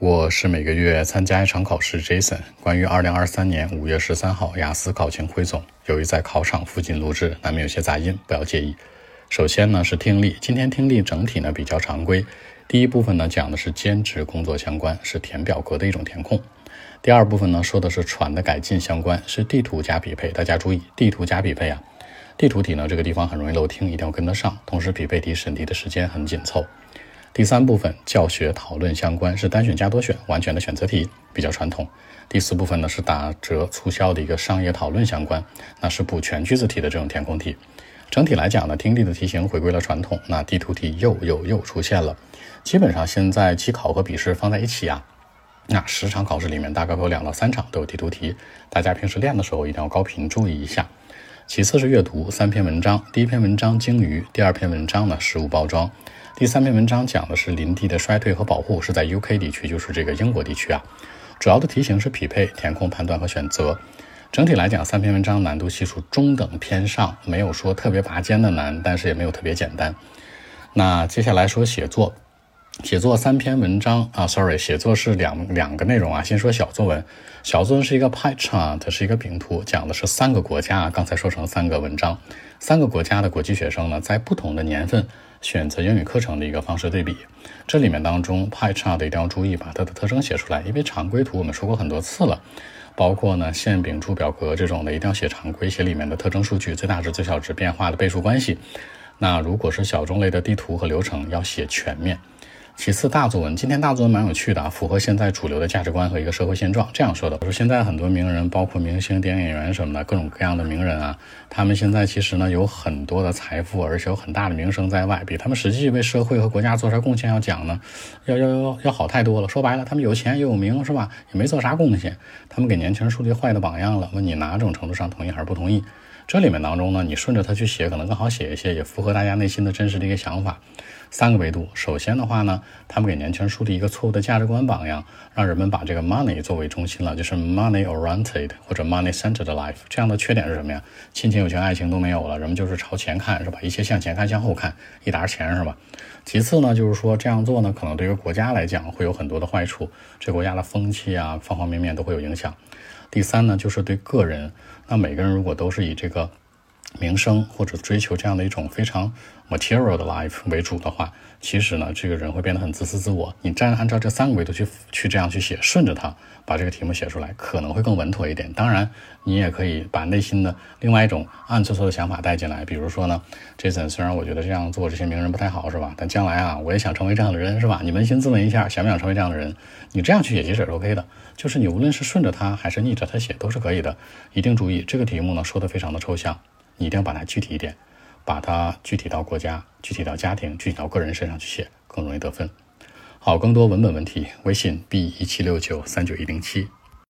我是每个月参加一场考试，Jason。关于二零二三年五月十三号雅思考情汇总，由于在考场附近录制，难免有些杂音，不要介意。首先呢是听力，今天听力整体呢比较常规。第一部分呢讲的是兼职工作相关，是填表格的一种填空。第二部分呢说的是船的改进相关，是地图加匹配。大家注意，地图加匹配啊，地图题呢这个地方很容易漏听，一定要跟得上。同时匹配题审题的时间很紧凑。第三部分教学讨论相关是单选加多选完全的选择题，比较传统。第四部分呢是打折促销的一个商业讨论相关，那是补全句子题的这种填空题。整体来讲呢，听力的题型回归了传统，那地图题又又又出现了。基本上现在期考和笔试放在一起啊，那十场考试里面大概会有两到三场都有地图题，大家平时练的时候一定要高频注意一下。其次是阅读三篇文章，第一篇文章鲸鱼，第二篇文章呢食物包装。第三篇文章讲的是林地的衰退和保护，是在 UK 地区，就是这个英国地区啊。主要的题型是匹配、填空、判断和选择。整体来讲，三篇文章难度系数中等偏上，没有说特别拔尖的难，但是也没有特别简单。那接下来说写作，写作三篇文章啊，sorry，写作是两两个内容啊。先说小作文，小作文是一个 pie chart，是一个饼图，讲的是三个国家。刚才说成三个文章，三个国家的国际学生呢，在不同的年份。选择英语课程的一个方式对比，这里面当中 pie chart 一定要注意把它的特征写出来，因为常规图我们说过很多次了，包括呢线饼柱表格这种的，一定要写常规，写里面的特征数据、最大值、最小值变化的倍数关系。那如果是小众类的地图和流程，要写全面。其次，大作文今天大作文蛮有趣的啊，符合现在主流的价值观和一个社会现状。这样说的，我说现在很多名人，包括明星、电影演员什么的，各种各样的名人啊，他们现在其实呢有很多的财富，而且有很大的名声在外，比他们实际为社会和国家做啥贡献要讲呢，要要要要好太多了。说白了，他们有钱又有名，是吧？也没做啥贡献，他们给年轻人树立坏的榜样了。问你哪种程度上同意还是不同意？这里面当中呢，你顺着他去写，可能更好写一些，也符合大家内心的真实的一个想法。三个维度，首先的话呢，他们给年轻人树立一个错误的价值观榜样，让人们把这个 money 作为中心了，就是 money oriented 或者 money centered life。这样的缺点是什么呀？亲情、友情、爱情都没有了，人们就是朝前看，是吧？一切向前看，向后看，一沓钱，是吧？其次呢，就是说这样做呢，可能对于国家来讲会有很多的坏处，这国家的风气啊，方方面面都会有影响。第三呢，就是对个人，那每个人如果都是以这个。名声或者追求这样的一种非常 material 的 life 为主的话，其实呢，这个人会变得很自私自我。你站按照这三个维度去去这样去写，顺着它把这个题目写出来，可能会更稳妥一点。当然，你也可以把内心的另外一种暗搓搓的想法带进来。比如说呢，Jason，虽然我觉得这样做这些名人不太好，是吧？但将来啊，我也想成为这样的人，是吧？你扪心自问一下，想不想成为这样的人？你这样去写其实也是 OK 的，就是你无论是顺着它还是逆着它写都是可以的。一定注意这个题目呢，说的非常的抽象。你一定要把它具体一点，把它具体到国家、具体到家庭、具体到个人身上去写，更容易得分。好，更多文本问题，微信 b 一七六九三九一零七。